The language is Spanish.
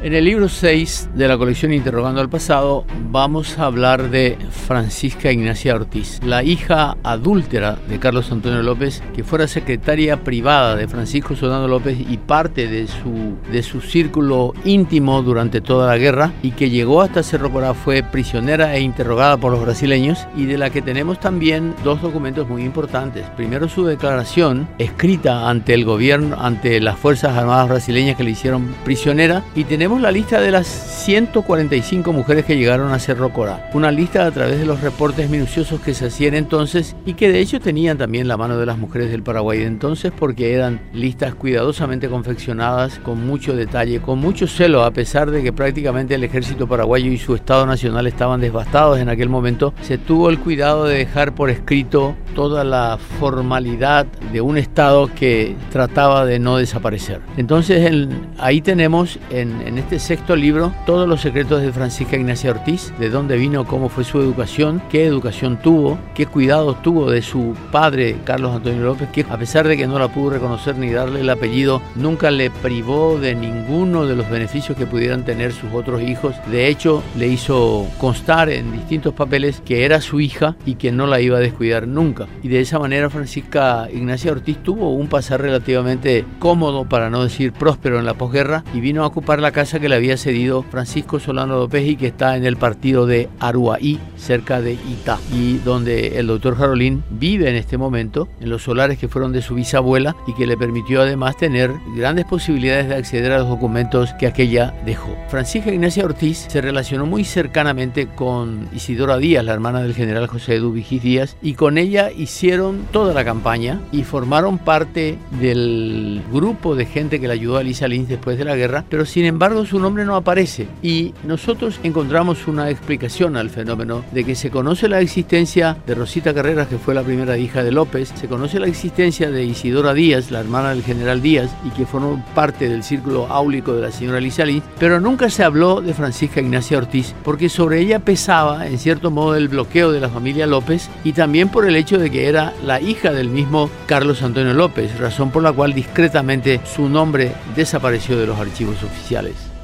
En el libro 6 de la colección Interrogando al Pasado vamos a hablar de Francisca Ignacia Ortiz, la hija adúltera de Carlos Antonio López, que fuera secretaria privada de Francisco Solano López y parte de su, de su círculo íntimo durante toda la guerra y que llegó hasta Cerro Corá, fue prisionera e interrogada por los brasileños y de la que tenemos también dos documentos muy importantes. Primero su declaración escrita ante el gobierno, ante las Fuerzas Armadas brasileñas que le hicieron prisionera y tenemos tenemos la lista de las 145 mujeres que llegaron a Cerro Corá. Una lista a través de los reportes minuciosos que se hacían entonces y que de hecho tenían también la mano de las mujeres del Paraguay de entonces porque eran listas cuidadosamente confeccionadas con mucho detalle, con mucho celo, a pesar de que prácticamente el ejército paraguayo y su Estado Nacional estaban devastados en aquel momento, se tuvo el cuidado de dejar por escrito toda la formalidad de un Estado que trataba de no desaparecer. Entonces ahí tenemos en, en este sexto libro todos los secretos de Francisca Ignacia Ortiz, de dónde vino, cómo fue su educación, qué educación tuvo, qué cuidados tuvo de su padre Carlos Antonio López, que a pesar de que no la pudo reconocer ni darle el apellido, nunca le privó de ninguno de los beneficios que pudieran tener sus otros hijos. De hecho, le hizo constar en distintos papeles que era su hija y que no la iba a descuidar nunca. Y de esa manera Francisca Ignacia Ortiz tuvo un pasar relativamente cómodo, para no decir próspero en la posguerra, y vino a ocupar la casa que le había cedido Francisco Solano López y que está en el partido de Aruaí, cerca de Itá, y donde el doctor Jarolín vive en este momento, en los solares que fueron de su bisabuela y que le permitió además tener grandes posibilidades de acceder a los documentos que aquella dejó. Francisca Ignacia Ortiz se relacionó muy cercanamente con Isidora Díaz, la hermana del general José Edu Vigís Díaz, y con ella hicieron toda la campaña y formaron parte del grupo de gente que le ayudó a Lisa Lins después de la guerra, pero sin embargo su nombre no aparece. Y nosotros encontramos una explicación al fenómeno de que se conoce la existencia de Rosita Carreras, que fue la primera hija de López, se conoce la existencia de Isidora Díaz, la hermana del general Díaz, y que formó parte del círculo áulico de la señora Lizalí, pero nunca se habló de Francisca Ignacia Ortiz, porque sobre ella pesaba, en cierto modo, el bloqueo de la familia López y también por el de que era la hija del mismo Carlos Antonio López, razón por la cual discretamente su nombre desapareció de los archivos oficiales.